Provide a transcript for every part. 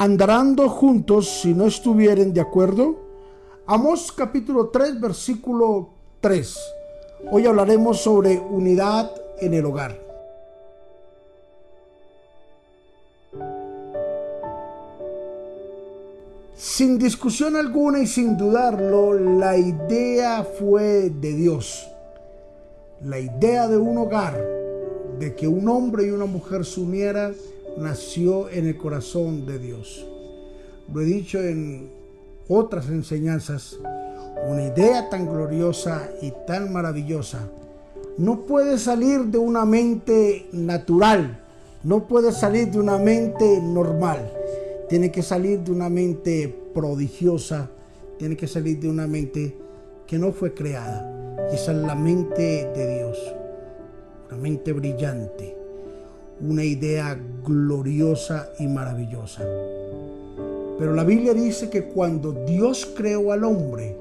¿Andarán juntos si no estuvieren de acuerdo? Amos capítulo 3, versículo 3. Hoy hablaremos sobre unidad en el hogar. Sin discusión alguna y sin dudarlo, la idea fue de Dios. La idea de un hogar, de que un hombre y una mujer se unieran, nació en el corazón de Dios. Lo he dicho en otras enseñanzas, una idea tan gloriosa y tan maravillosa no puede salir de una mente natural, no puede salir de una mente normal tiene que salir de una mente prodigiosa, tiene que salir de una mente que no fue creada. Y esa es la mente de Dios, una mente brillante, una idea gloriosa y maravillosa. Pero la Biblia dice que cuando Dios creó al hombre,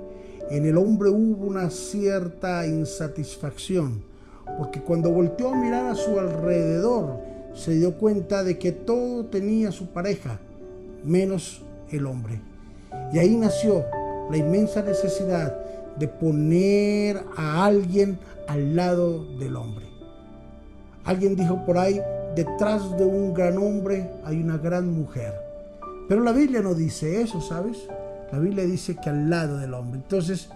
en el hombre hubo una cierta insatisfacción, porque cuando volteó a mirar a su alrededor, se dio cuenta de que todo tenía su pareja, menos el hombre. Y ahí nació la inmensa necesidad de poner a alguien al lado del hombre. Alguien dijo por ahí, detrás de un gran hombre hay una gran mujer. Pero la Biblia no dice eso, ¿sabes? La Biblia dice que al lado del hombre. Entonces,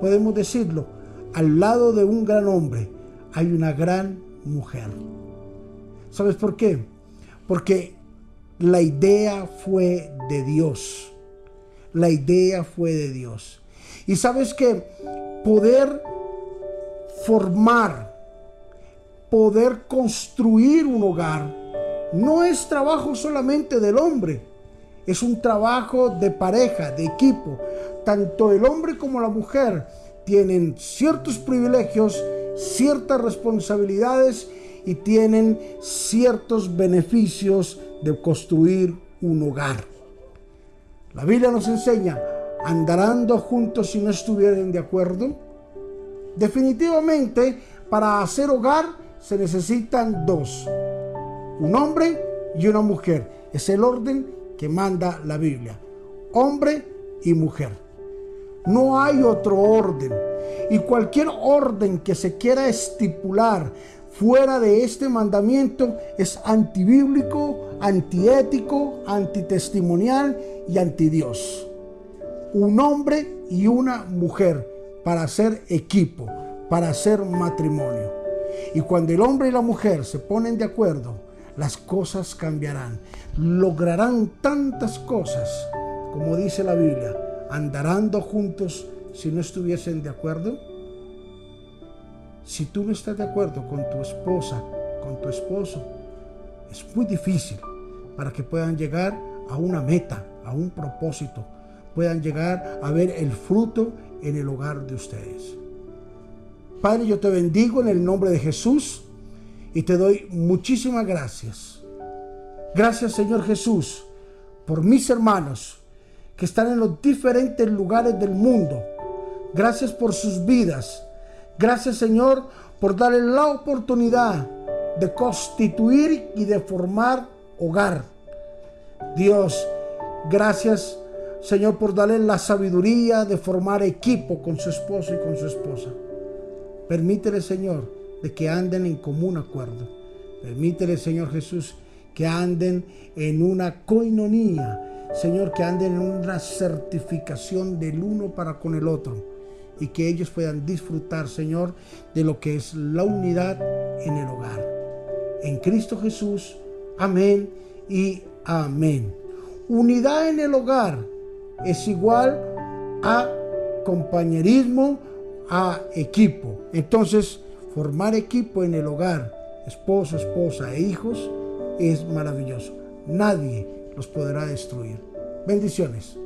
podemos decirlo, al lado de un gran hombre hay una gran mujer. ¿Sabes por qué? Porque la idea fue de Dios. La idea fue de Dios. Y sabes que poder formar, poder construir un hogar, no es trabajo solamente del hombre, es un trabajo de pareja, de equipo. Tanto el hombre como la mujer tienen ciertos privilegios, ciertas responsabilidades y tienen ciertos beneficios de construir un hogar. La Biblia nos enseña, ¿andarán juntos si no estuvieran de acuerdo? Definitivamente, para hacer hogar se necesitan dos, un hombre y una mujer. Es el orden que manda la Biblia, hombre y mujer. No hay otro orden. Y cualquier orden que se quiera estipular fuera de este mandamiento es antibíblico, antiético, antitestimonial y antidios. Un hombre y una mujer para hacer equipo, para hacer matrimonio. Y cuando el hombre y la mujer se ponen de acuerdo, las cosas cambiarán. Lograrán tantas cosas, como dice la Biblia, andarán juntos si no estuviesen de acuerdo. Si tú no estás de acuerdo con tu esposa, con tu esposo, es muy difícil para que puedan llegar a una meta, a un propósito, puedan llegar a ver el fruto en el hogar de ustedes. Padre, yo te bendigo en el nombre de Jesús y te doy muchísimas gracias. Gracias Señor Jesús por mis hermanos que están en los diferentes lugares del mundo. Gracias por sus vidas. Gracias Señor por darle la oportunidad de constituir y de formar hogar. Dios, gracias Señor por darle la sabiduría de formar equipo con su esposo y con su esposa. Permítele Señor de que anden en común acuerdo. Permítele Señor Jesús que anden en una coinonía. Señor, que anden en una certificación del uno para con el otro y que ellos puedan disfrutar, Señor, de lo que es la unidad en el hogar. En Cristo Jesús, amén y amén. Unidad en el hogar es igual a compañerismo, a equipo. Entonces, formar equipo en el hogar, esposo, esposa e hijos, es maravilloso. Nadie los podrá destruir. Bendiciones.